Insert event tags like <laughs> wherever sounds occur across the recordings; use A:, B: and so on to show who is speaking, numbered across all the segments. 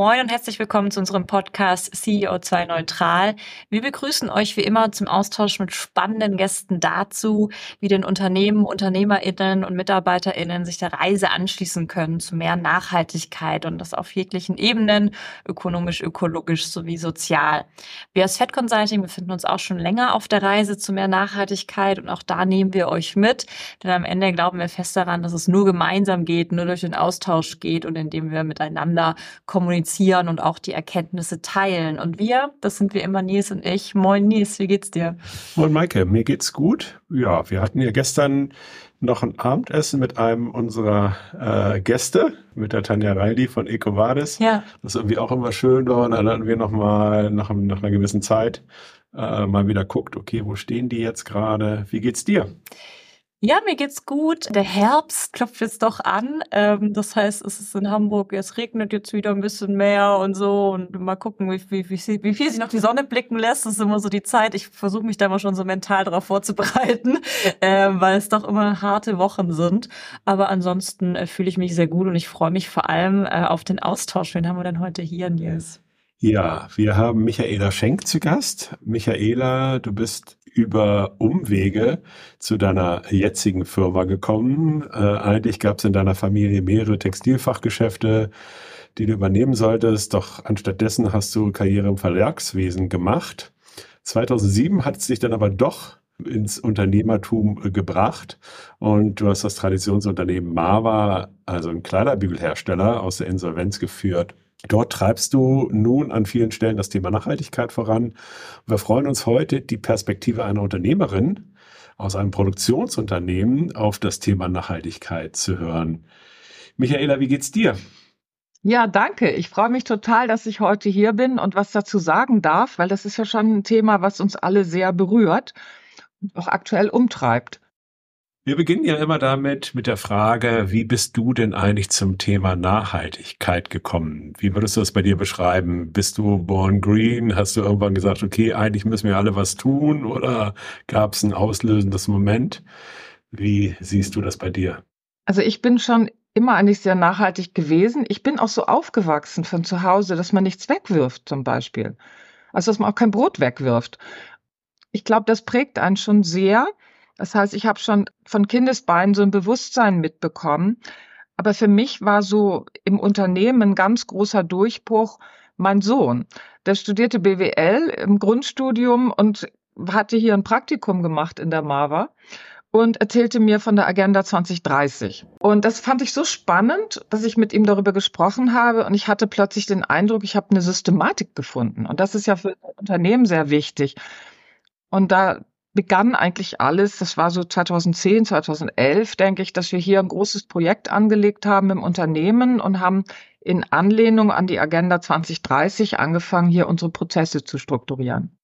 A: Moin und herzlich willkommen zu unserem Podcast CEO2 Neutral. Wir begrüßen euch wie immer zum Austausch mit spannenden Gästen dazu, wie denn Unternehmen, UnternehmerInnen und MitarbeiterInnen sich der Reise anschließen können zu mehr Nachhaltigkeit und das auf jeglichen Ebenen, ökonomisch, ökologisch sowie sozial. Wir als Fed Consulting befinden uns auch schon länger auf der Reise zu mehr Nachhaltigkeit und auch da nehmen wir euch mit, denn am Ende glauben wir fest daran, dass es nur gemeinsam geht, nur durch den Austausch geht und indem wir miteinander kommunizieren kommunizieren und auch die Erkenntnisse teilen. Und wir, das sind wie immer Nils und ich. Moin Nils, wie geht's dir?
B: Moin Maike, mir geht's gut. Ja, wir hatten ja gestern noch ein Abendessen mit einem unserer äh, Gäste, mit der Tanja Reilly von EcoVadis. Ja. Das ist irgendwie auch immer schön da. Und dann hatten wir noch mal nach, nach einer gewissen Zeit äh, mal wieder guckt, okay, wo stehen die jetzt gerade? Wie geht's dir?
A: Ja, mir geht's gut. Der Herbst klopft jetzt doch an. Ähm, das heißt, es ist in Hamburg, es regnet jetzt wieder ein bisschen mehr und so. Und mal gucken, wie, wie, wie, wie viel sich noch die Sonne blicken lässt. Das ist immer so die Zeit. Ich versuche mich da mal schon so mental darauf vorzubereiten, <laughs> äh, weil es doch immer harte Wochen sind. Aber ansonsten äh, fühle ich mich sehr gut und ich freue mich vor allem äh, auf den Austausch. Wen haben wir denn heute hier, Nils?
B: Ja, wir haben Michaela Schenk zu Gast. Michaela, du bist über Umwege zu deiner jetzigen Firma gekommen. Äh, eigentlich gab es in deiner Familie mehrere Textilfachgeschäfte, die du übernehmen solltest, doch anstattdessen hast du Karriere im Verlagswesen gemacht. 2007 hat es dich dann aber doch ins Unternehmertum äh, gebracht und du hast das Traditionsunternehmen Mava, also ein Kleiderbügelhersteller, aus der Insolvenz geführt. Dort treibst du nun an vielen Stellen das Thema Nachhaltigkeit voran. Wir freuen uns heute, die Perspektive einer Unternehmerin aus einem Produktionsunternehmen auf das Thema Nachhaltigkeit zu hören. Michaela, wie geht's dir?
C: Ja, danke. Ich freue mich total, dass ich heute hier bin und was dazu sagen darf, weil das ist ja schon ein Thema, was uns alle sehr berührt und auch aktuell umtreibt.
B: Wir beginnen ja immer damit, mit der Frage, wie bist du denn eigentlich zum Thema Nachhaltigkeit gekommen? Wie würdest du das bei dir beschreiben? Bist du born green? Hast du irgendwann gesagt, okay, eigentlich müssen wir alle was tun? Oder gab es ein auslösendes Moment? Wie siehst du das bei dir?
C: Also ich bin schon immer eigentlich sehr nachhaltig gewesen. Ich bin auch so aufgewachsen von zu Hause, dass man nichts wegwirft zum Beispiel. Also dass man auch kein Brot wegwirft. Ich glaube, das prägt einen schon sehr. Das heißt, ich habe schon von Kindesbeinen so ein Bewusstsein mitbekommen. Aber für mich war so im Unternehmen ein ganz großer Durchbruch mein Sohn. Der studierte BWL im Grundstudium und hatte hier ein Praktikum gemacht in der MAVA und erzählte mir von der Agenda 2030. Und das fand ich so spannend, dass ich mit ihm darüber gesprochen habe und ich hatte plötzlich den Eindruck, ich habe eine Systematik gefunden. Und das ist ja für Unternehmen sehr wichtig. Und da begann eigentlich alles, das war so 2010, 2011, denke ich, dass wir hier ein großes Projekt angelegt haben im Unternehmen und haben in Anlehnung an die Agenda 2030 angefangen, hier unsere Prozesse zu strukturieren.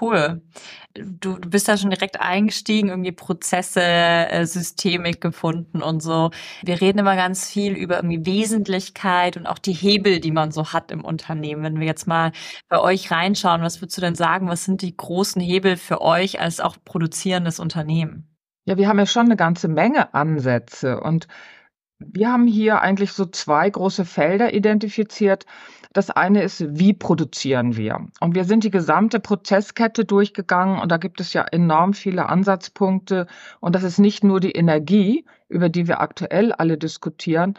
A: Cool. Du, du bist da schon direkt eingestiegen, irgendwie Prozesse, äh, Systemik gefunden und so. Wir reden immer ganz viel über irgendwie Wesentlichkeit und auch die Hebel, die man so hat im Unternehmen. Wenn wir jetzt mal bei euch reinschauen, was würdest du denn sagen, was sind die großen Hebel für euch als auch produzierendes Unternehmen?
C: Ja, wir haben ja schon eine ganze Menge Ansätze und wir haben hier eigentlich so zwei große Felder identifiziert. Das eine ist, wie produzieren wir? Und wir sind die gesamte Prozesskette durchgegangen und da gibt es ja enorm viele Ansatzpunkte. Und das ist nicht nur die Energie, über die wir aktuell alle diskutieren,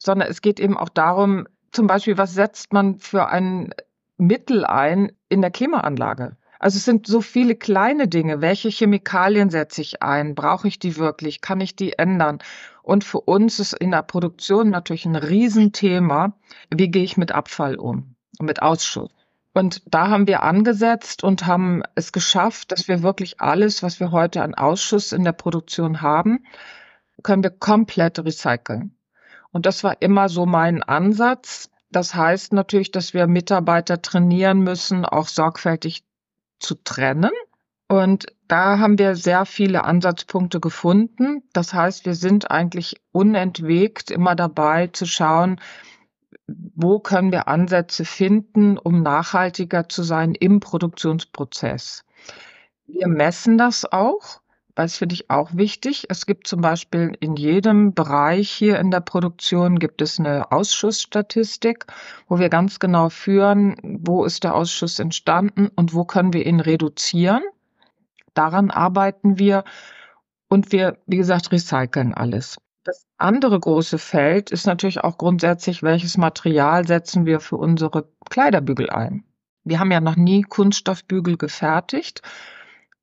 C: sondern es geht eben auch darum, zum Beispiel, was setzt man für ein Mittel ein in der Klimaanlage? Also es sind so viele kleine Dinge. Welche Chemikalien setze ich ein? Brauche ich die wirklich? Kann ich die ändern? Und für uns ist in der Produktion natürlich ein Riesenthema, wie gehe ich mit Abfall um, mit Ausschuss. Und da haben wir angesetzt und haben es geschafft, dass wir wirklich alles, was wir heute an Ausschuss in der Produktion haben, können wir komplett recyceln. Und das war immer so mein Ansatz. Das heißt natürlich, dass wir Mitarbeiter trainieren müssen, auch sorgfältig zu trennen. Und da haben wir sehr viele Ansatzpunkte gefunden. Das heißt, wir sind eigentlich unentwegt immer dabei zu schauen, wo können wir Ansätze finden, um nachhaltiger zu sein im Produktionsprozess. Wir messen das auch. Das finde ich auch wichtig. Es gibt zum Beispiel in jedem Bereich hier in der Produktion gibt es eine Ausschussstatistik, wo wir ganz genau führen, wo ist der Ausschuss entstanden und wo können wir ihn reduzieren. Daran arbeiten wir und wir, wie gesagt, recyceln alles. Das andere große Feld ist natürlich auch grundsätzlich, welches Material setzen wir für unsere Kleiderbügel ein. Wir haben ja noch nie Kunststoffbügel gefertigt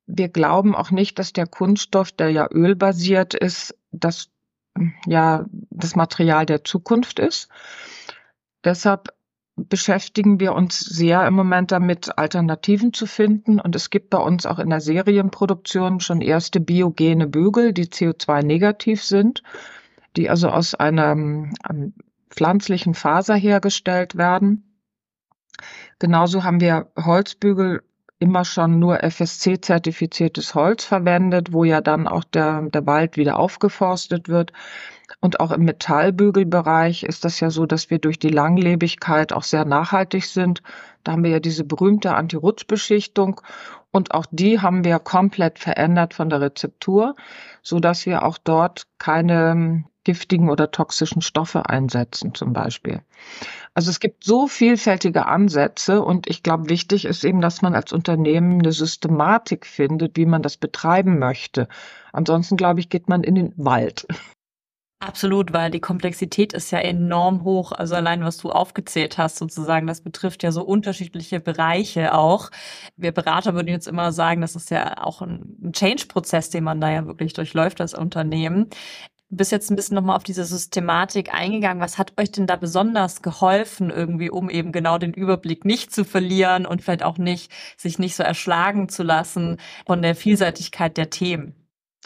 C: wir glauben auch nicht, dass der Kunststoff, der ja ölbasiert ist, das ja das Material der Zukunft ist. Deshalb beschäftigen wir uns sehr im Moment damit, Alternativen zu finden. Und es gibt bei uns auch in der Serienproduktion schon erste biogene Bügel, die CO2-negativ sind, die also aus einer einem pflanzlichen Faser hergestellt werden. Genauso haben wir Holzbügel immer schon nur FSC-zertifiziertes Holz verwendet, wo ja dann auch der, der Wald wieder aufgeforstet wird. Und auch im Metallbügelbereich ist das ja so, dass wir durch die Langlebigkeit auch sehr nachhaltig sind. Da haben wir ja diese berühmte Anti-Rutsch-Beschichtung und auch die haben wir komplett verändert von der Rezeptur, so dass wir auch dort keine giftigen oder toxischen Stoffe einsetzen zum Beispiel. Also es gibt so vielfältige Ansätze und ich glaube, wichtig ist eben, dass man als Unternehmen eine Systematik findet, wie man das betreiben möchte. Ansonsten, glaube ich, geht man in den Wald.
A: Absolut, weil die Komplexität ist ja enorm hoch. Also allein was du aufgezählt hast, sozusagen, das betrifft ja so unterschiedliche Bereiche auch. Wir Berater würden jetzt immer sagen, das ist ja auch ein Change-Prozess, den man da ja wirklich durchläuft als Unternehmen. Du bist jetzt ein bisschen nochmal auf diese Systematik eingegangen. Was hat euch denn da besonders geholfen, irgendwie, um eben genau den Überblick nicht zu verlieren und vielleicht auch nicht, sich nicht so erschlagen zu lassen von der Vielseitigkeit der Themen?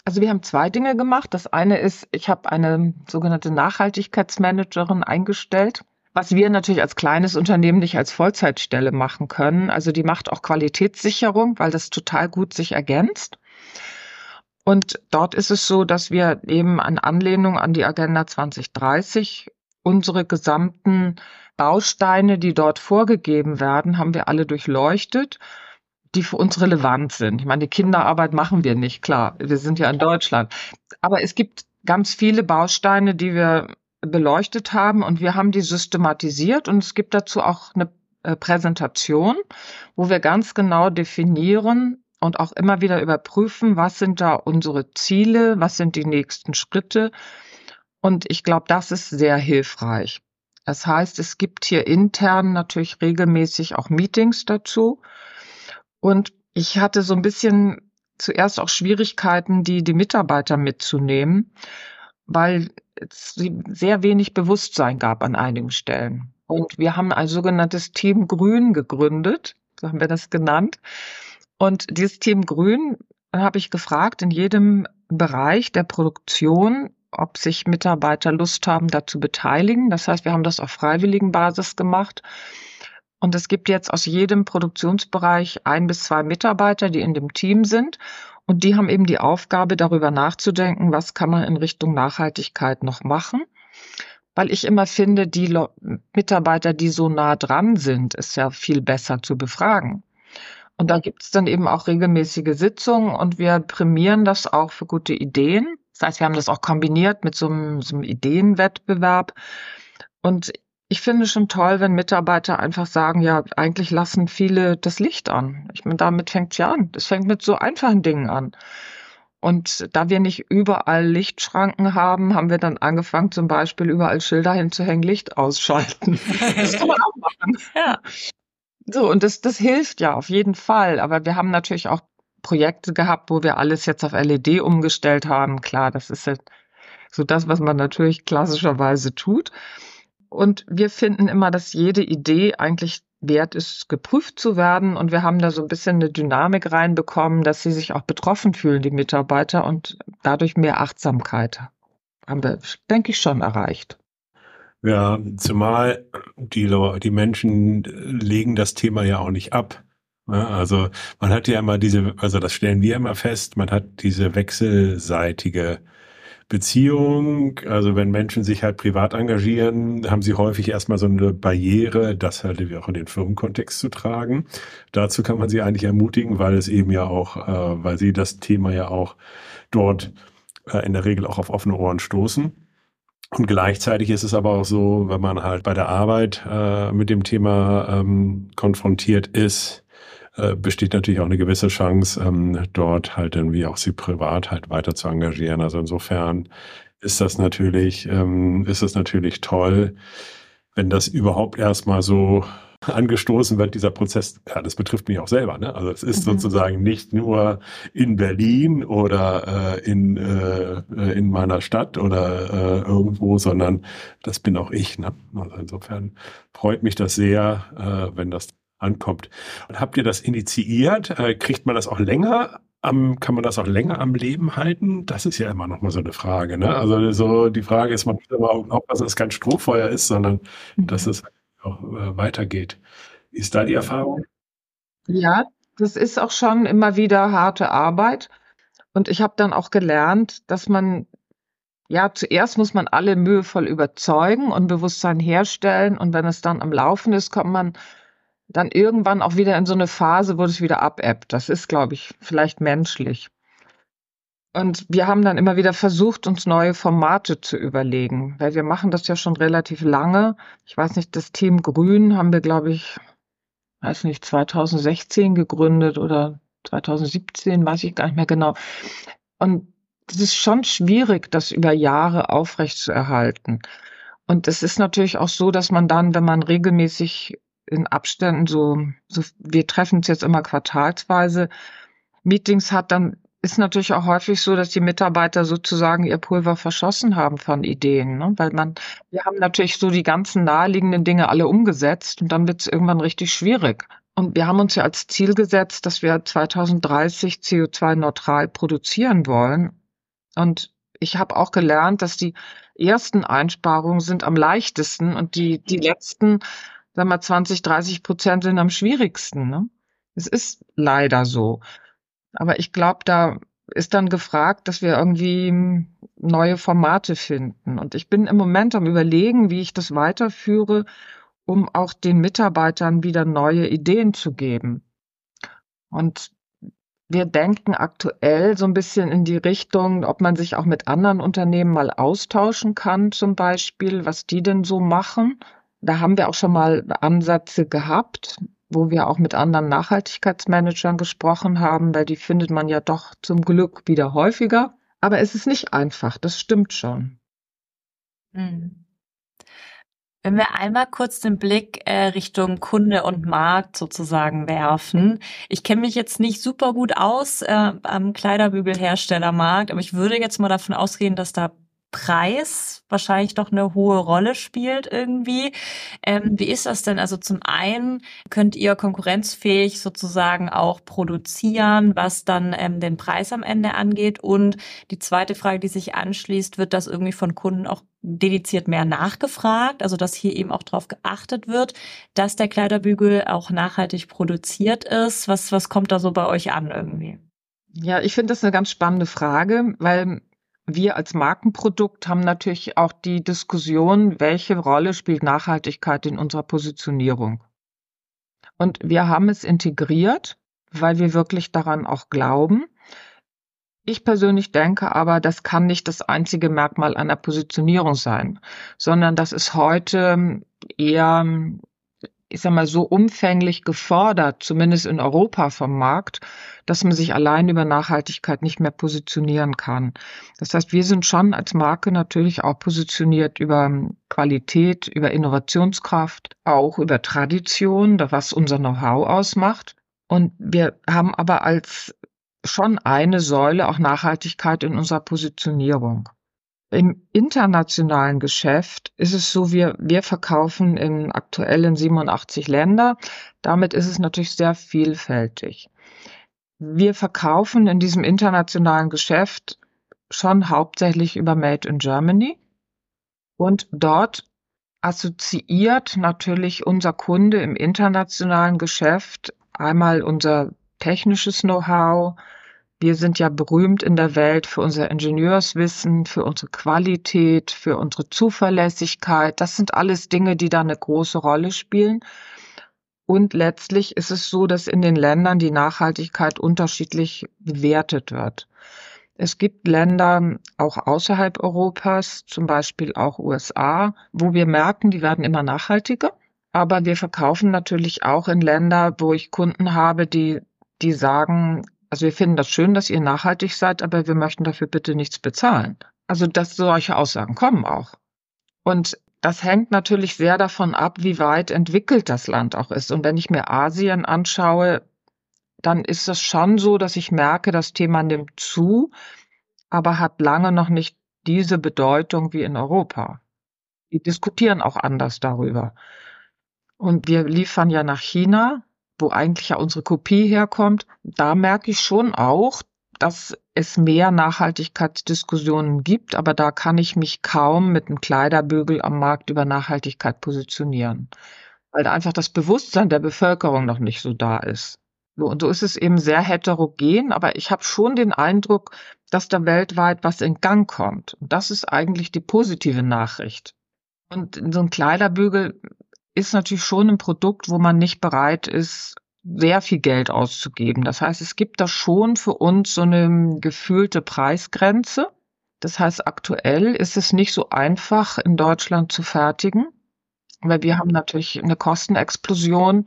C: Also wir haben zwei Dinge gemacht. Das eine ist, ich habe eine sogenannte Nachhaltigkeitsmanagerin eingestellt, was wir natürlich als kleines Unternehmen nicht als Vollzeitstelle machen können. Also die macht auch Qualitätssicherung, weil das total gut sich ergänzt. Und dort ist es so, dass wir eben an Anlehnung an die Agenda 2030 unsere gesamten Bausteine, die dort vorgegeben werden, haben wir alle durchleuchtet, die für uns relevant sind. Ich meine, die Kinderarbeit machen wir nicht, klar. Wir sind ja in Deutschland. Aber es gibt ganz viele Bausteine, die wir beleuchtet haben und wir haben die systematisiert und es gibt dazu auch eine äh, Präsentation, wo wir ganz genau definieren, und auch immer wieder überprüfen, was sind da unsere Ziele, was sind die nächsten Schritte. Und ich glaube, das ist sehr hilfreich. Das heißt, es gibt hier intern natürlich regelmäßig auch Meetings dazu. Und ich hatte so ein bisschen zuerst auch Schwierigkeiten, die, die Mitarbeiter mitzunehmen, weil es sehr wenig Bewusstsein gab an einigen Stellen. Und wir haben ein sogenanntes Team Grün gegründet, so haben wir das genannt. Und dieses Team Grün habe ich gefragt in jedem Bereich der Produktion, ob sich Mitarbeiter Lust haben, da zu beteiligen. Das heißt, wir haben das auf freiwilligen Basis gemacht. Und es gibt jetzt aus jedem Produktionsbereich ein bis zwei Mitarbeiter, die in dem Team sind. Und die haben eben die Aufgabe, darüber nachzudenken, was kann man in Richtung Nachhaltigkeit noch machen. Weil ich immer finde, die Mitarbeiter, die so nah dran sind, ist ja viel besser zu befragen. Und da gibt es dann eben auch regelmäßige Sitzungen und wir prämieren das auch für gute Ideen. Das heißt, wir haben das auch kombiniert mit so einem, so einem Ideenwettbewerb. Und ich finde schon toll, wenn Mitarbeiter einfach sagen, ja, eigentlich lassen viele das Licht an. Ich meine, damit fängt es ja an. Das fängt mit so einfachen Dingen an. Und da wir nicht überall Lichtschranken haben, haben wir dann angefangen, zum Beispiel überall Schilder hinzuhängen, Licht ausschalten. <laughs> Das kann man auch machen. Ja. So, und das, das hilft ja auf jeden Fall. Aber wir haben natürlich auch Projekte gehabt, wo wir alles jetzt auf LED umgestellt haben. Klar, das ist ja so das, was man natürlich klassischerweise tut. Und wir finden immer, dass jede Idee eigentlich wert ist, geprüft zu werden. Und wir haben da so ein bisschen eine Dynamik reinbekommen, dass sie sich auch betroffen fühlen, die Mitarbeiter, und dadurch mehr Achtsamkeit haben wir, denke ich, schon erreicht.
B: Ja, zumal die, die Menschen legen das Thema ja auch nicht ab. Also man hat ja immer diese, also das stellen wir immer fest, man hat diese wechselseitige Beziehung. Also wenn Menschen sich halt privat engagieren, haben sie häufig erstmal so eine Barriere, das halt auch in den Firmenkontext zu tragen. Dazu kann man sie eigentlich ermutigen, weil es eben ja auch, äh, weil sie das Thema ja auch dort äh, in der Regel auch auf offene Ohren stoßen. Und gleichzeitig ist es aber auch so, wenn man halt bei der Arbeit äh, mit dem Thema ähm, konfrontiert ist, äh, besteht natürlich auch eine gewisse Chance, ähm, dort halt irgendwie auch sie privat halt weiter zu engagieren. Also insofern ist das natürlich, ähm, ist es natürlich toll, wenn das überhaupt erstmal so <laughs> angestoßen wird, dieser Prozess, ja, das betrifft mich auch selber. Ne? Also es ist mhm. sozusagen nicht nur in Berlin oder äh, in, äh, in meiner Stadt oder äh, irgendwo, sondern das bin auch ich. Ne? Also insofern freut mich das sehr, äh, wenn das ankommt. Und habt ihr das initiiert? Äh, kriegt man das auch länger am, kann man das auch länger am Leben halten? Das ist ja immer noch mal so eine Frage. Ne? Also so die Frage ist man immer auch, dass es kein Strohfeuer ist, sondern mhm. dass es auch äh, weitergeht. Ist da die Erfahrung?
C: Ja, das ist auch schon immer wieder harte Arbeit. Und ich habe dann auch gelernt, dass man, ja, zuerst muss man alle mühevoll überzeugen und Bewusstsein herstellen. Und wenn es dann am Laufen ist, kommt man dann irgendwann auch wieder in so eine Phase, wo es wieder abebbt. Das ist, glaube ich, vielleicht menschlich. Und wir haben dann immer wieder versucht, uns neue Formate zu überlegen, weil wir machen das ja schon relativ lange. Ich weiß nicht, das Team Grün haben wir, glaube ich, weiß nicht, 2016 gegründet oder 2017, weiß ich gar nicht mehr genau. Und es ist schon schwierig, das über Jahre aufrechtzuerhalten. Und es ist natürlich auch so, dass man dann, wenn man regelmäßig in Abständen so, so wir treffen uns jetzt immer quartalsweise, Meetings hat, dann ist natürlich auch häufig so, dass die Mitarbeiter sozusagen ihr Pulver verschossen haben von Ideen, ne? weil man, wir haben natürlich so die ganzen naheliegenden Dinge alle umgesetzt und dann wird es irgendwann richtig schwierig. Und wir haben uns ja als Ziel gesetzt, dass wir 2030 CO2-neutral produzieren wollen. Und ich habe auch gelernt, dass die ersten Einsparungen sind am leichtesten und die, die letzten, sagen wir 20, 30 Prozent sind am schwierigsten. Ne? Es ist leider so. Aber ich glaube, da ist dann gefragt, dass wir irgendwie neue Formate finden. Und ich bin im Moment am Überlegen, wie ich das weiterführe, um auch den Mitarbeitern wieder neue Ideen zu geben. Und wir denken aktuell so ein bisschen in die Richtung, ob man sich auch mit anderen Unternehmen mal austauschen kann, zum Beispiel, was die denn so machen. Da haben wir auch schon mal Ansätze gehabt wo wir auch mit anderen Nachhaltigkeitsmanagern gesprochen haben, weil die findet man ja doch zum Glück wieder häufiger. Aber es ist nicht einfach, das stimmt schon.
A: Hm. Wenn wir einmal kurz den Blick äh, Richtung Kunde und Markt sozusagen werfen. Ich kenne mich jetzt nicht super gut aus äh, am Kleiderbügelherstellermarkt, aber ich würde jetzt mal davon ausgehen, dass da Preis wahrscheinlich doch eine hohe Rolle spielt irgendwie. Ähm, wie ist das denn? Also zum einen könnt ihr konkurrenzfähig sozusagen auch produzieren, was dann ähm, den Preis am Ende angeht. Und die zweite Frage, die sich anschließt, wird das irgendwie von Kunden auch dediziert mehr nachgefragt, also dass hier eben auch darauf geachtet wird, dass der Kleiderbügel auch nachhaltig produziert ist. Was, was kommt da so bei euch an irgendwie?
C: Ja, ich finde das eine ganz spannende Frage, weil wir als Markenprodukt haben natürlich auch die Diskussion, welche Rolle spielt Nachhaltigkeit in unserer Positionierung. Und wir haben es integriert, weil wir wirklich daran auch glauben. Ich persönlich denke aber, das kann nicht das einzige Merkmal einer Positionierung sein, sondern das ist heute eher ich sag mal, so umfänglich gefordert, zumindest in Europa vom Markt, dass man sich allein über Nachhaltigkeit nicht mehr positionieren kann. Das heißt, wir sind schon als Marke natürlich auch positioniert über Qualität, über Innovationskraft, auch über Tradition, was unser Know-how ausmacht. Und wir haben aber als schon eine Säule auch Nachhaltigkeit in unserer Positionierung. Im internationalen Geschäft ist es so, wir, wir verkaufen in aktuellen 87 Länder. Damit ist es natürlich sehr vielfältig. Wir verkaufen in diesem internationalen Geschäft schon hauptsächlich über Made in Germany. Und dort assoziiert natürlich unser Kunde im internationalen Geschäft einmal unser technisches Know-how, wir sind ja berühmt in der Welt für unser Ingenieurswissen, für unsere Qualität, für unsere Zuverlässigkeit. Das sind alles Dinge, die da eine große Rolle spielen. Und letztlich ist es so, dass in den Ländern die Nachhaltigkeit unterschiedlich bewertet wird. Es gibt Länder auch außerhalb Europas, zum Beispiel auch USA, wo wir merken, die werden immer nachhaltiger. Aber wir verkaufen natürlich auch in Länder, wo ich Kunden habe, die, die sagen, also wir finden das schön, dass ihr nachhaltig seid, aber wir möchten dafür bitte nichts bezahlen. Also dass solche Aussagen kommen auch. Und das hängt natürlich sehr davon ab, wie weit entwickelt das Land auch ist. Und wenn ich mir Asien anschaue, dann ist es schon so, dass ich merke, das Thema nimmt zu, aber hat lange noch nicht diese Bedeutung wie in Europa. Die diskutieren auch anders darüber. Und wir liefern ja nach China, wo eigentlich ja unsere Kopie herkommt. Da merke ich schon auch, dass es mehr Nachhaltigkeitsdiskussionen gibt, aber da kann ich mich kaum mit einem Kleiderbügel am Markt über Nachhaltigkeit positionieren, weil da einfach das Bewusstsein der Bevölkerung noch nicht so da ist. So, und so ist es eben sehr heterogen, aber ich habe schon den Eindruck, dass da weltweit was in Gang kommt. Und das ist eigentlich die positive Nachricht. Und so ein Kleiderbügel ist natürlich schon ein Produkt, wo man nicht bereit ist, sehr viel Geld auszugeben. Das heißt, es gibt da schon für uns so eine gefühlte Preisgrenze. Das heißt, aktuell ist es nicht so einfach in Deutschland zu fertigen, weil wir haben natürlich eine Kostenexplosion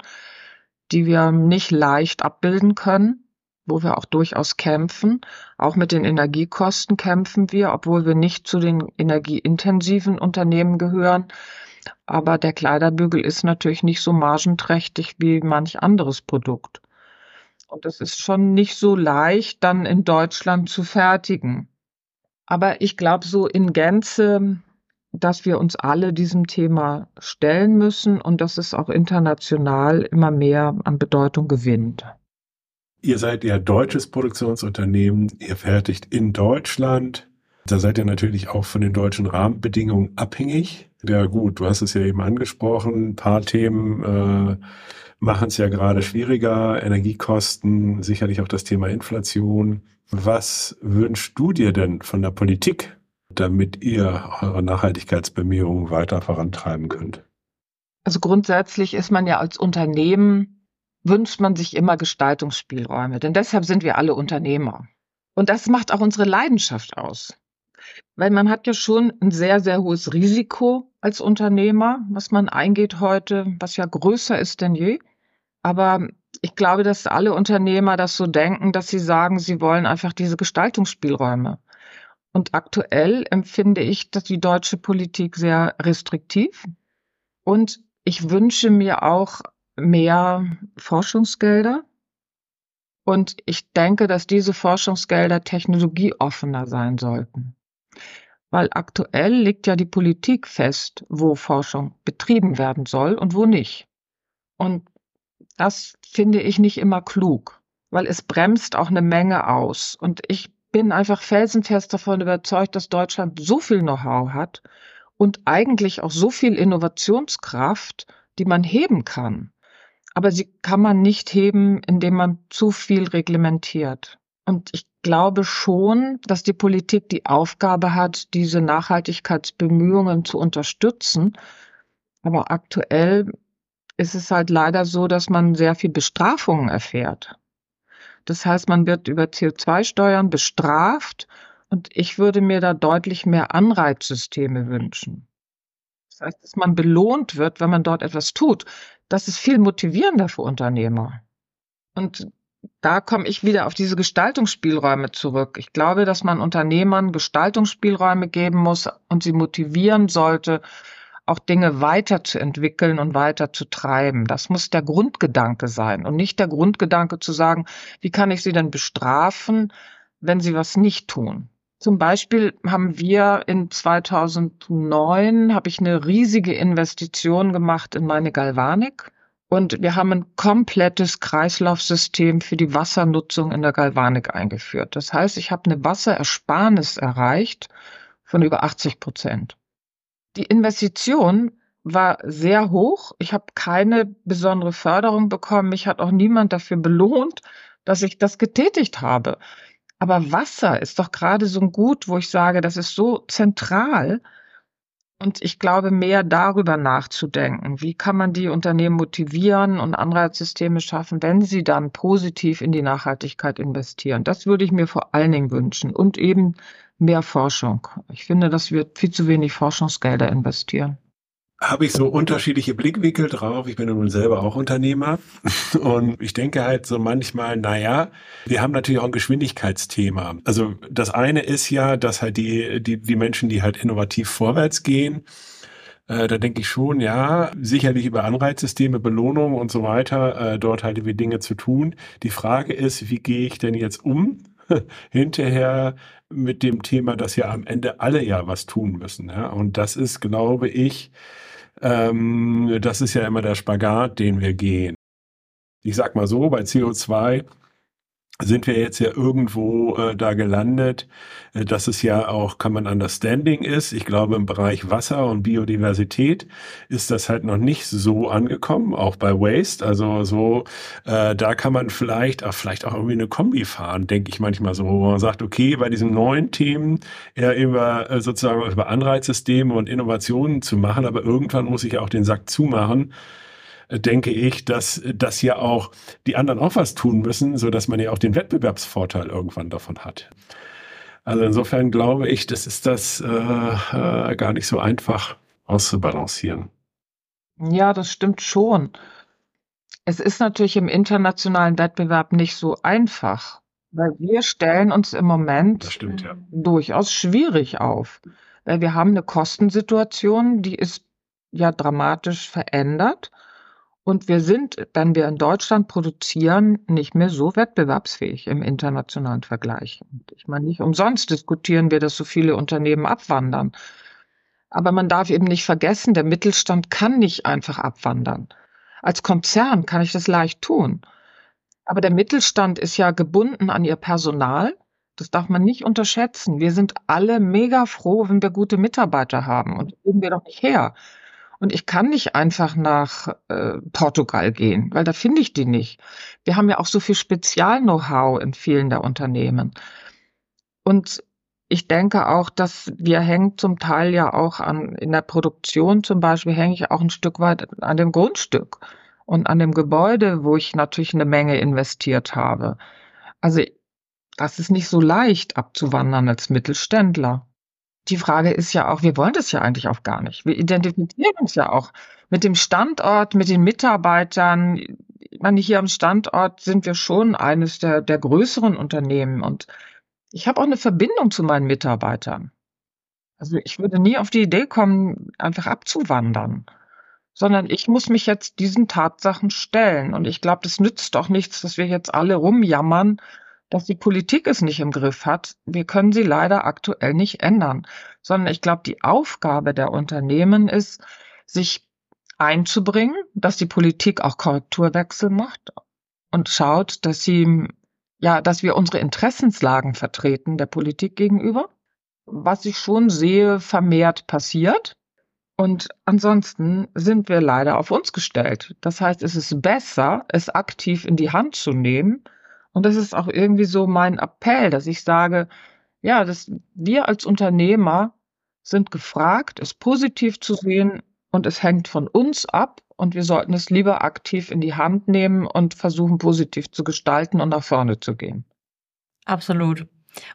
C: die wir nicht leicht abbilden können, wo wir auch durchaus kämpfen. Auch mit den Energiekosten kämpfen wir, obwohl wir nicht zu den energieintensiven Unternehmen gehören. Aber der Kleiderbügel ist natürlich nicht so margenträchtig wie manch anderes Produkt. Und es ist schon nicht so leicht, dann in Deutschland zu fertigen. Aber ich glaube, so in Gänze dass wir uns alle diesem Thema stellen müssen und dass es auch international immer mehr an Bedeutung gewinnt.
B: Ihr seid ja deutsches Produktionsunternehmen, ihr fertigt in Deutschland. Da seid ihr natürlich auch von den deutschen Rahmenbedingungen abhängig. Ja gut, du hast es ja eben angesprochen, ein paar Themen äh, machen es ja gerade schwieriger, Energiekosten, sicherlich auch das Thema Inflation. Was wünschst du dir denn von der Politik damit ihr eure Nachhaltigkeitsbemühungen weiter vorantreiben könnt?
C: Also grundsätzlich ist man ja als Unternehmen, wünscht man sich immer Gestaltungsspielräume, denn deshalb sind wir alle Unternehmer. Und das macht auch unsere Leidenschaft aus. Weil man hat ja schon ein sehr, sehr hohes Risiko als Unternehmer, was man eingeht heute, was ja größer ist denn je. Aber ich glaube, dass alle Unternehmer das so denken, dass sie sagen, sie wollen einfach diese Gestaltungsspielräume. Und aktuell empfinde ich, dass die deutsche Politik sehr restriktiv. Und ich wünsche mir auch mehr Forschungsgelder. Und ich denke, dass diese Forschungsgelder technologieoffener sein sollten. Weil aktuell liegt ja die Politik fest, wo Forschung betrieben werden soll und wo nicht. Und das finde ich nicht immer klug, weil es bremst auch eine Menge aus. Und ich bin einfach felsenfest davon überzeugt, dass Deutschland so viel Know-how hat und eigentlich auch so viel Innovationskraft, die man heben kann. Aber sie kann man nicht heben, indem man zu viel reglementiert. Und ich glaube schon, dass die Politik die Aufgabe hat, diese Nachhaltigkeitsbemühungen zu unterstützen. Aber aktuell ist es halt leider so, dass man sehr viel Bestrafungen erfährt. Das heißt, man wird über CO2-Steuern bestraft und ich würde mir da deutlich mehr Anreizsysteme wünschen. Das heißt, dass man belohnt wird, wenn man dort etwas tut. Das ist viel motivierender für Unternehmer. Und da komme ich wieder auf diese Gestaltungsspielräume zurück. Ich glaube, dass man Unternehmern Gestaltungsspielräume geben muss und sie motivieren sollte, auch Dinge weiterzuentwickeln und weiter zu treiben. Das muss der Grundgedanke sein und nicht der Grundgedanke zu sagen, wie kann ich sie denn bestrafen, wenn sie was nicht tun. Zum Beispiel haben wir in 2009 habe ich eine riesige Investition gemacht in meine Galvanik und wir haben ein komplettes Kreislaufsystem für die Wassernutzung in der Galvanik eingeführt. Das heißt, ich habe eine Wasserersparnis erreicht von über 80 Prozent. Die Investition war sehr hoch. Ich habe keine besondere Förderung bekommen. Mich hat auch niemand dafür belohnt, dass ich das getätigt habe. Aber Wasser ist doch gerade so ein Gut, wo ich sage, das ist so zentral. Und ich glaube, mehr darüber nachzudenken. Wie kann man die Unternehmen motivieren und Anreizsysteme schaffen, wenn sie dann positiv in die Nachhaltigkeit investieren? Das würde ich mir vor allen Dingen wünschen. Und eben mehr Forschung. Ich finde, dass wir viel zu wenig Forschungsgelder investieren
B: habe ich so unterschiedliche Blickwinkel drauf. Ich bin nun selber auch Unternehmer <laughs> und ich denke halt so manchmal, naja, wir haben natürlich auch ein Geschwindigkeitsthema. Also das eine ist ja, dass halt die, die, die Menschen, die halt innovativ vorwärts gehen, äh, da denke ich schon, ja, sicherlich über Anreizsysteme, Belohnung und so weiter, äh, dort halt irgendwie Dinge zu tun. Die Frage ist, wie gehe ich denn jetzt um <laughs> hinterher mit dem Thema, dass ja am Ende alle ja was tun müssen. Ja? Und das ist, glaube ich, ähm, das ist ja immer der Spagat, den wir gehen. Ich sag mal so, bei CO2 sind wir jetzt ja irgendwo äh, da gelandet, äh, dass es ja auch Common Understanding ist. Ich glaube, im Bereich Wasser und Biodiversität ist das halt noch nicht so angekommen, auch bei Waste. Also so, äh, da kann man vielleicht, auch vielleicht auch irgendwie eine Kombi fahren, denke ich manchmal so, wo man sagt, okay, bei diesen neuen Themen eher über äh, sozusagen über Anreizsysteme und Innovationen zu machen, aber irgendwann muss ich auch den Sack zumachen denke ich, dass, dass ja auch die anderen auch was tun müssen, so dass man ja auch den Wettbewerbsvorteil irgendwann davon hat. Also insofern glaube ich, das ist das äh, äh, gar nicht so einfach auszubalancieren.
C: Ja, das stimmt schon. Es ist natürlich im internationalen Wettbewerb nicht so einfach, weil wir stellen uns im Moment
B: stimmt, ja.
C: durchaus schwierig auf. Weil wir haben eine Kostensituation, die ist ja dramatisch verändert. Und wir sind, wenn wir in Deutschland produzieren, nicht mehr so wettbewerbsfähig im internationalen Vergleich. Ich meine, nicht umsonst diskutieren wir, dass so viele Unternehmen abwandern. Aber man darf eben nicht vergessen, der Mittelstand kann nicht einfach abwandern. Als Konzern kann ich das leicht tun. Aber der Mittelstand ist ja gebunden an ihr Personal. Das darf man nicht unterschätzen. Wir sind alle mega froh, wenn wir gute Mitarbeiter haben. Und geben wir doch nicht her. Und ich kann nicht einfach nach äh, Portugal gehen, weil da finde ich die nicht. Wir haben ja auch so viel Spezial-Know-how in vielen der Unternehmen. Und ich denke auch, dass wir hängen zum Teil ja auch an, in der Produktion zum Beispiel hänge ich auch ein Stück weit an dem Grundstück und an dem Gebäude, wo ich natürlich eine Menge investiert habe. Also das ist nicht so leicht abzuwandern als Mittelständler die Frage ist ja auch, wir wollen das ja eigentlich auch gar nicht. Wir identifizieren uns ja auch mit dem Standort, mit den Mitarbeitern. Ich meine, hier am Standort sind wir schon eines der, der größeren Unternehmen und ich habe auch eine Verbindung zu meinen Mitarbeitern. Also ich würde nie auf die Idee kommen, einfach abzuwandern, sondern ich muss mich jetzt diesen Tatsachen stellen. Und ich glaube, das nützt doch nichts, dass wir jetzt alle rumjammern, dass die Politik es nicht im Griff hat. Wir können sie leider aktuell nicht ändern, sondern ich glaube, die Aufgabe der Unternehmen ist, sich einzubringen, dass die Politik auch Korrekturwechsel macht und schaut, dass sie, ja, dass wir unsere Interessenslagen vertreten der Politik gegenüber, was ich schon sehe, vermehrt passiert. Und ansonsten sind wir leider auf uns gestellt. Das heißt, es ist besser, es aktiv in die Hand zu nehmen, und das ist auch irgendwie so mein Appell, dass ich sage, ja, dass wir als Unternehmer sind gefragt, es positiv zu sehen und es hängt von uns ab und wir sollten es lieber aktiv in die Hand nehmen und versuchen, positiv zu gestalten und nach vorne zu gehen.
A: Absolut.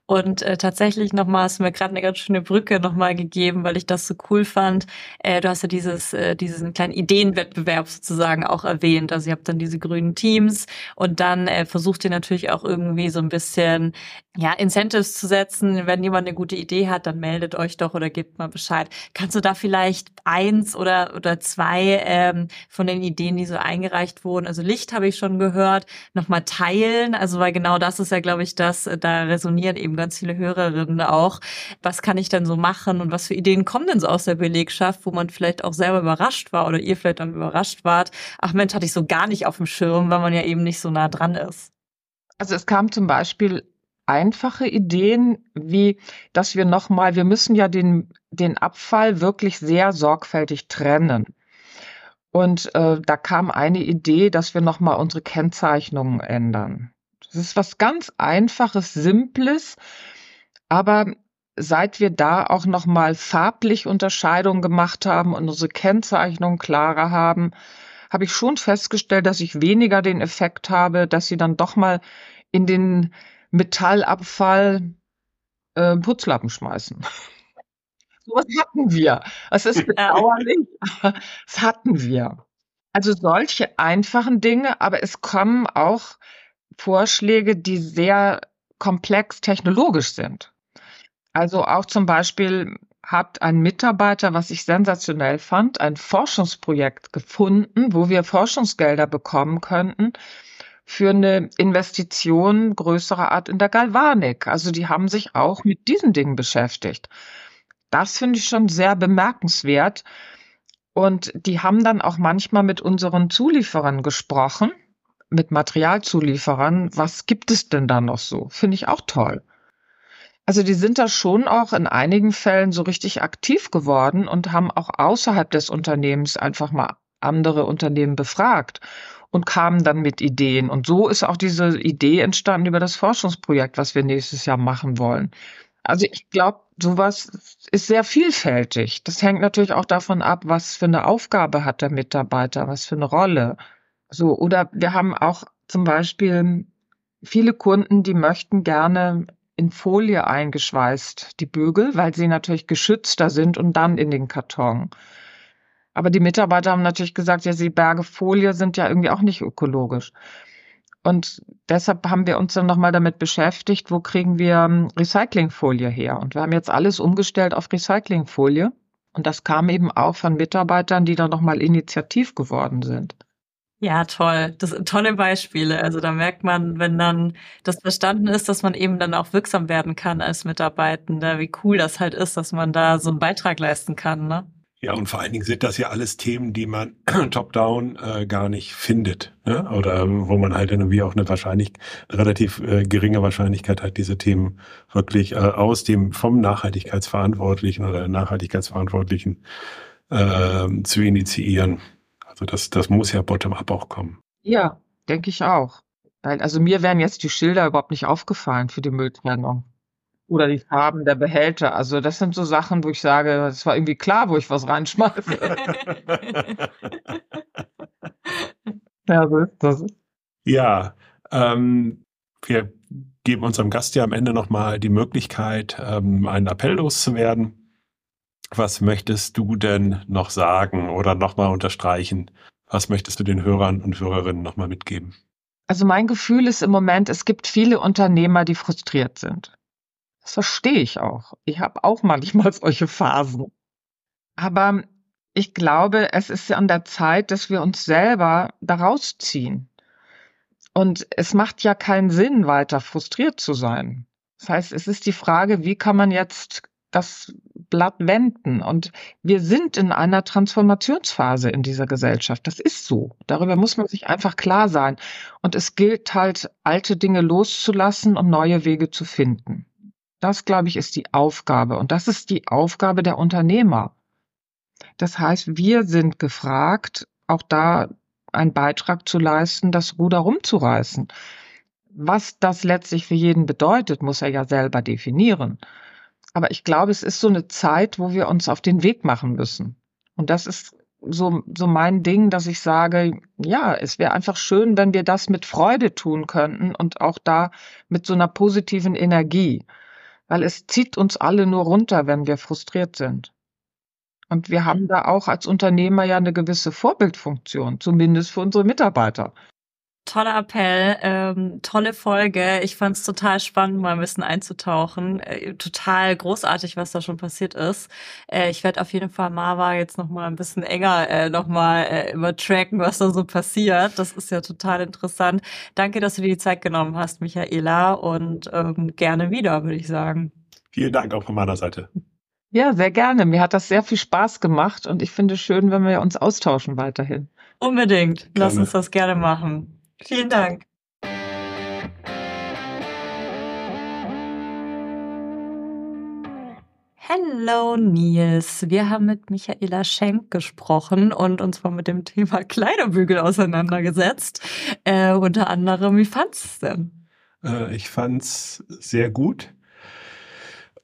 A: Und äh, tatsächlich nochmal hast du mir gerade eine ganz schöne Brücke nochmal gegeben, weil ich das so cool fand. Äh, du hast ja dieses, äh, diesen kleinen Ideenwettbewerb sozusagen auch erwähnt. Also ihr habt dann diese grünen Teams und dann äh, versucht ihr natürlich auch irgendwie so ein bisschen ja, Incentives zu setzen. Wenn jemand eine gute Idee hat, dann meldet euch doch oder gebt mal Bescheid. Kannst du da vielleicht eins oder, oder zwei ähm, von den Ideen, die so eingereicht wurden, also Licht habe ich schon gehört, nochmal teilen? Also weil genau das ist ja, glaube ich, das, äh, da resonieren eben ganz viele Hörerinnen auch. Was kann ich denn so machen und was für Ideen kommen denn so aus der Belegschaft, wo man vielleicht auch selber überrascht war oder ihr vielleicht dann überrascht wart? Ach Mensch, hatte ich so gar nicht auf dem Schirm, weil man ja eben nicht so nah dran ist.
C: Also es kam zum Beispiel einfache Ideen, wie dass wir nochmal, wir müssen ja den, den Abfall wirklich sehr sorgfältig trennen. Und äh, da kam eine Idee, dass wir nochmal unsere Kennzeichnungen ändern. Das ist was ganz Einfaches, Simples, aber seit wir da auch nochmal farblich Unterscheidungen gemacht haben und unsere Kennzeichnung klarer haben, habe ich schon festgestellt, dass ich weniger den Effekt habe, dass sie dann doch mal in den Metallabfall äh, Putzlappen schmeißen. <laughs> Sowas hatten wir. Es ist bedauerlich, aber es hatten wir. Also solche einfachen Dinge, aber es kommen auch Vorschläge, die sehr komplex technologisch sind. Also auch zum Beispiel hat ein Mitarbeiter, was ich sensationell fand, ein Forschungsprojekt gefunden, wo wir Forschungsgelder bekommen könnten für eine Investition größerer Art in der Galvanik. Also die haben sich auch mit diesen Dingen beschäftigt. Das finde ich schon sehr bemerkenswert. Und die haben dann auch manchmal mit unseren Zulieferern gesprochen, mit Materialzulieferern. Was gibt es denn da noch so? Finde ich auch toll. Also die sind da schon auch in einigen Fällen so richtig aktiv geworden und haben auch außerhalb des Unternehmens einfach mal andere Unternehmen befragt und kamen dann mit Ideen. Und so ist auch diese Idee entstanden über das Forschungsprojekt, was wir nächstes Jahr machen wollen. Also ich glaube, sowas ist sehr vielfältig. Das hängt natürlich auch davon ab, was für eine Aufgabe hat der Mitarbeiter, was für eine Rolle. So, oder wir haben auch zum Beispiel viele Kunden, die möchten gerne in Folie eingeschweißt, die Bügel, weil sie natürlich geschützter sind und dann in den Karton. Aber die Mitarbeiter haben natürlich gesagt, ja, die Berge Folie sind ja irgendwie auch nicht ökologisch. Und deshalb haben wir uns dann nochmal damit beschäftigt, wo kriegen wir ähm, Recyclingfolie her? Und wir haben jetzt alles umgestellt auf Recyclingfolie. Und das kam eben auch von Mitarbeitern, die dann nochmal initiativ geworden sind.
A: Ja, toll. Das sind tolle Beispiele. Also da merkt man, wenn dann das verstanden ist, dass man eben dann auch wirksam werden kann als Mitarbeitender, wie cool das halt ist, dass man da so einen Beitrag leisten kann, ne?
B: Ja, und vor allen Dingen sind das ja alles Themen, die man <clears throat> top-down äh, gar nicht findet. Ne? Oder wo man halt irgendwie auch eine wahrscheinlich relativ äh, geringe Wahrscheinlichkeit hat, diese Themen wirklich äh, aus dem vom Nachhaltigkeitsverantwortlichen oder Nachhaltigkeitsverantwortlichen äh, zu initiieren. Also das, das muss ja bottom-up auch kommen.
C: Ja, denke ich auch. Weil, also mir wären jetzt die Schilder überhaupt nicht aufgefallen für die Mülltrennung. Oder die Farben der Behälter. Also das sind so Sachen, wo ich sage, es war irgendwie klar, wo ich was reinschmeiße. <laughs>
B: ja, so ist das. Ja, ähm, wir geben unserem Gast ja am Ende nochmal die Möglichkeit, ähm, einen Appell loszuwerden. Was möchtest du denn noch sagen oder nochmal unterstreichen? Was möchtest du den Hörern und Hörerinnen nochmal mitgeben?
C: Also mein Gefühl ist im Moment, es gibt viele Unternehmer, die frustriert sind. Das verstehe ich auch. Ich habe auch manchmal <laughs> solche Phasen. Aber ich glaube, es ist an der Zeit, dass wir uns selber daraus ziehen. Und es macht ja keinen Sinn, weiter frustriert zu sein. Das heißt, es ist die Frage, wie kann man jetzt das Blatt wenden? Und wir sind in einer Transformationsphase in dieser Gesellschaft. Das ist so. Darüber muss man sich einfach klar sein. Und es gilt halt, alte Dinge loszulassen und neue Wege zu finden. Das, glaube ich, ist die Aufgabe. Und das ist die Aufgabe der Unternehmer. Das heißt, wir sind gefragt, auch da einen Beitrag zu leisten, das Ruder rumzureißen. Was das letztlich für jeden bedeutet, muss er ja selber definieren. Aber ich glaube, es ist so eine Zeit, wo wir uns auf den Weg machen müssen. Und das ist so, so mein Ding, dass ich sage, ja, es wäre einfach schön, wenn wir das mit Freude tun könnten und auch da mit so einer positiven Energie weil es zieht uns alle nur runter, wenn wir frustriert sind. Und wir haben da auch als Unternehmer ja eine gewisse Vorbildfunktion, zumindest für unsere Mitarbeiter.
A: Toller Appell, ähm, tolle Folge. Ich fand es total spannend, mal ein bisschen einzutauchen. Äh, total großartig, was da schon passiert ist. Äh, ich werde auf jeden Fall Marva jetzt noch mal ein bisschen enger äh, noch mal äh, übertracken, was da so passiert. Das ist ja total interessant. Danke, dass du dir die Zeit genommen hast, Michaela, und ähm, gerne wieder, würde ich sagen.
B: Vielen Dank auch von meiner Seite.
C: Ja, sehr gerne. Mir hat das sehr viel Spaß gemacht und ich finde es schön, wenn wir uns austauschen weiterhin.
A: Unbedingt. Gerne. Lass uns das gerne machen. Vielen Dank. Hello Nils, wir haben mit Michaela Schenk gesprochen und uns mal mit dem Thema Kleiderbügel auseinandergesetzt. Äh, unter anderem, wie fandest du es denn?
B: Äh, ich fand's sehr gut.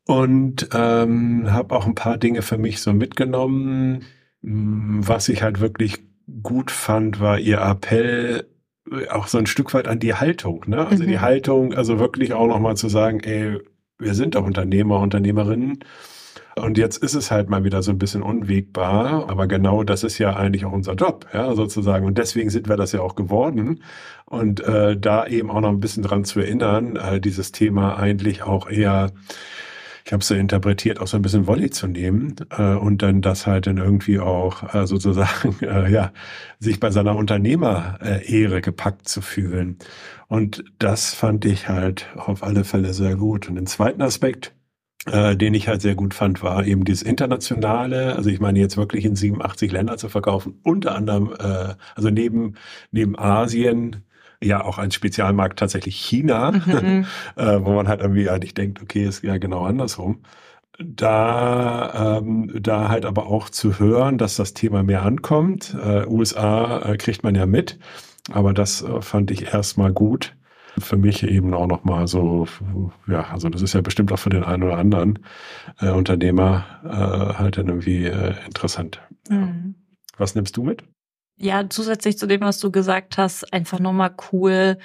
B: und ähm, habe auch ein paar Dinge für mich so mitgenommen. Was ich halt wirklich gut fand, war ihr Appell auch so ein Stück weit an die Haltung. Ne? Also mhm. die Haltung, also wirklich auch nochmal zu sagen, ey, wir sind doch Unternehmer, Unternehmerinnen. Und jetzt ist es halt mal wieder so ein bisschen unwegbar, aber genau das ist ja eigentlich auch unser Job, ja, sozusagen. Und deswegen sind wir das ja auch geworden. Und äh, da eben auch noch ein bisschen dran zu erinnern, äh, dieses Thema eigentlich auch eher ich habe es so interpretiert, auch so ein bisschen Volley zu nehmen äh, und dann das halt dann irgendwie auch äh, sozusagen, <laughs> äh, ja, sich bei seiner Unternehmer-Ehre gepackt zu fühlen. Und das fand ich halt auf alle Fälle sehr gut. Und den zweiten Aspekt, äh, den ich halt sehr gut fand, war eben dieses internationale, also ich meine jetzt wirklich in 87 Länder zu verkaufen, unter anderem, äh, also neben, neben Asien, ja auch ein Spezialmarkt tatsächlich China, <laughs> mhm. äh, wo man halt irgendwie eigentlich denkt, okay, ist ja genau andersrum. Da, ähm, da halt aber auch zu hören, dass das Thema mehr ankommt. Äh, USA äh, kriegt man ja mit, aber das äh, fand ich erstmal gut. Für mich eben auch nochmal so, ja, also das ist ja bestimmt auch für den einen oder anderen äh, Unternehmer äh, halt dann irgendwie interessant. Mhm. Was nimmst du mit?
A: Ja, zusätzlich zu dem, was du gesagt hast, einfach nochmal cool,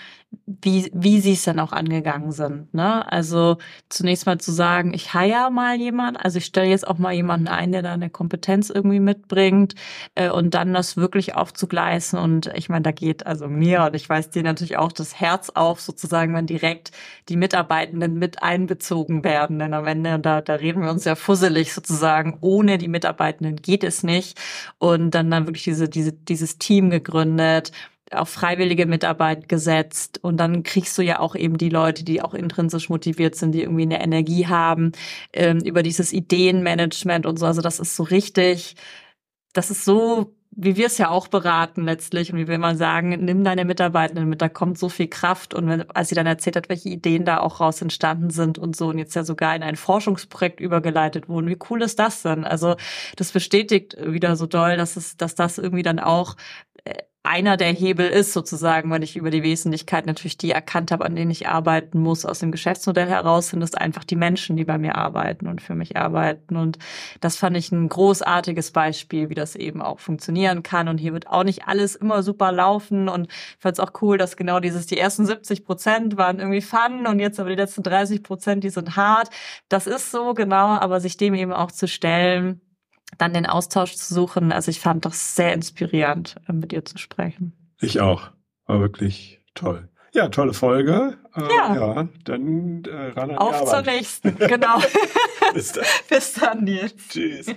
A: wie, wie sie es dann auch angegangen sind. Ne? Also zunächst mal zu sagen, ich hire mal jemand, also ich stelle jetzt auch mal jemanden ein, der da eine Kompetenz irgendwie mitbringt äh, und dann das wirklich aufzugleisen. Und ich meine, da geht also mir und ich weiß dir natürlich auch das Herz auf, sozusagen, wenn direkt die Mitarbeitenden mit einbezogen werden. Denn am Ende, da, da reden wir uns ja fusselig sozusagen, ohne die Mitarbeitenden geht es nicht. Und dann dann wirklich diese, diese, dieses Team gegründet auf freiwillige Mitarbeit gesetzt und dann kriegst du ja auch eben die Leute, die auch intrinsisch motiviert sind, die irgendwie eine Energie haben, ähm, über dieses Ideenmanagement und so. Also das ist so richtig, das ist so, wie wir es ja auch beraten letztlich und wie wir mal sagen, nimm deine Mitarbeitenden mit, da kommt so viel Kraft und wenn, als sie dann erzählt hat, welche Ideen da auch raus entstanden sind und so und jetzt ja sogar in ein Forschungsprojekt übergeleitet wurden, wie cool ist das denn? Also das bestätigt wieder so doll, dass es, dass das irgendwie dann auch äh, einer der Hebel ist sozusagen, weil ich über die Wesentlichkeit natürlich die erkannt habe, an denen ich arbeiten muss aus dem Geschäftsmodell heraus, sind es einfach die Menschen, die bei mir arbeiten und für mich arbeiten. Und das fand ich ein großartiges Beispiel, wie das eben auch funktionieren kann. Und hier wird auch nicht alles immer super laufen. Und ich fand es auch cool, dass genau dieses, die ersten 70 Prozent waren irgendwie fun und jetzt aber die letzten 30 Prozent, die sind hart. Das ist so, genau, aber sich dem eben auch zu stellen, dann den Austausch zu suchen. Also ich fand das sehr inspirierend, äh, mit dir zu sprechen.
B: Ich auch. War wirklich toll. Ja, tolle Folge.
A: Äh, ja.
B: ja dann äh, ran an
A: Auf zur nächsten, genau. <laughs>
B: Bis dann.
A: Bis dann, Nils.
B: Tschüss.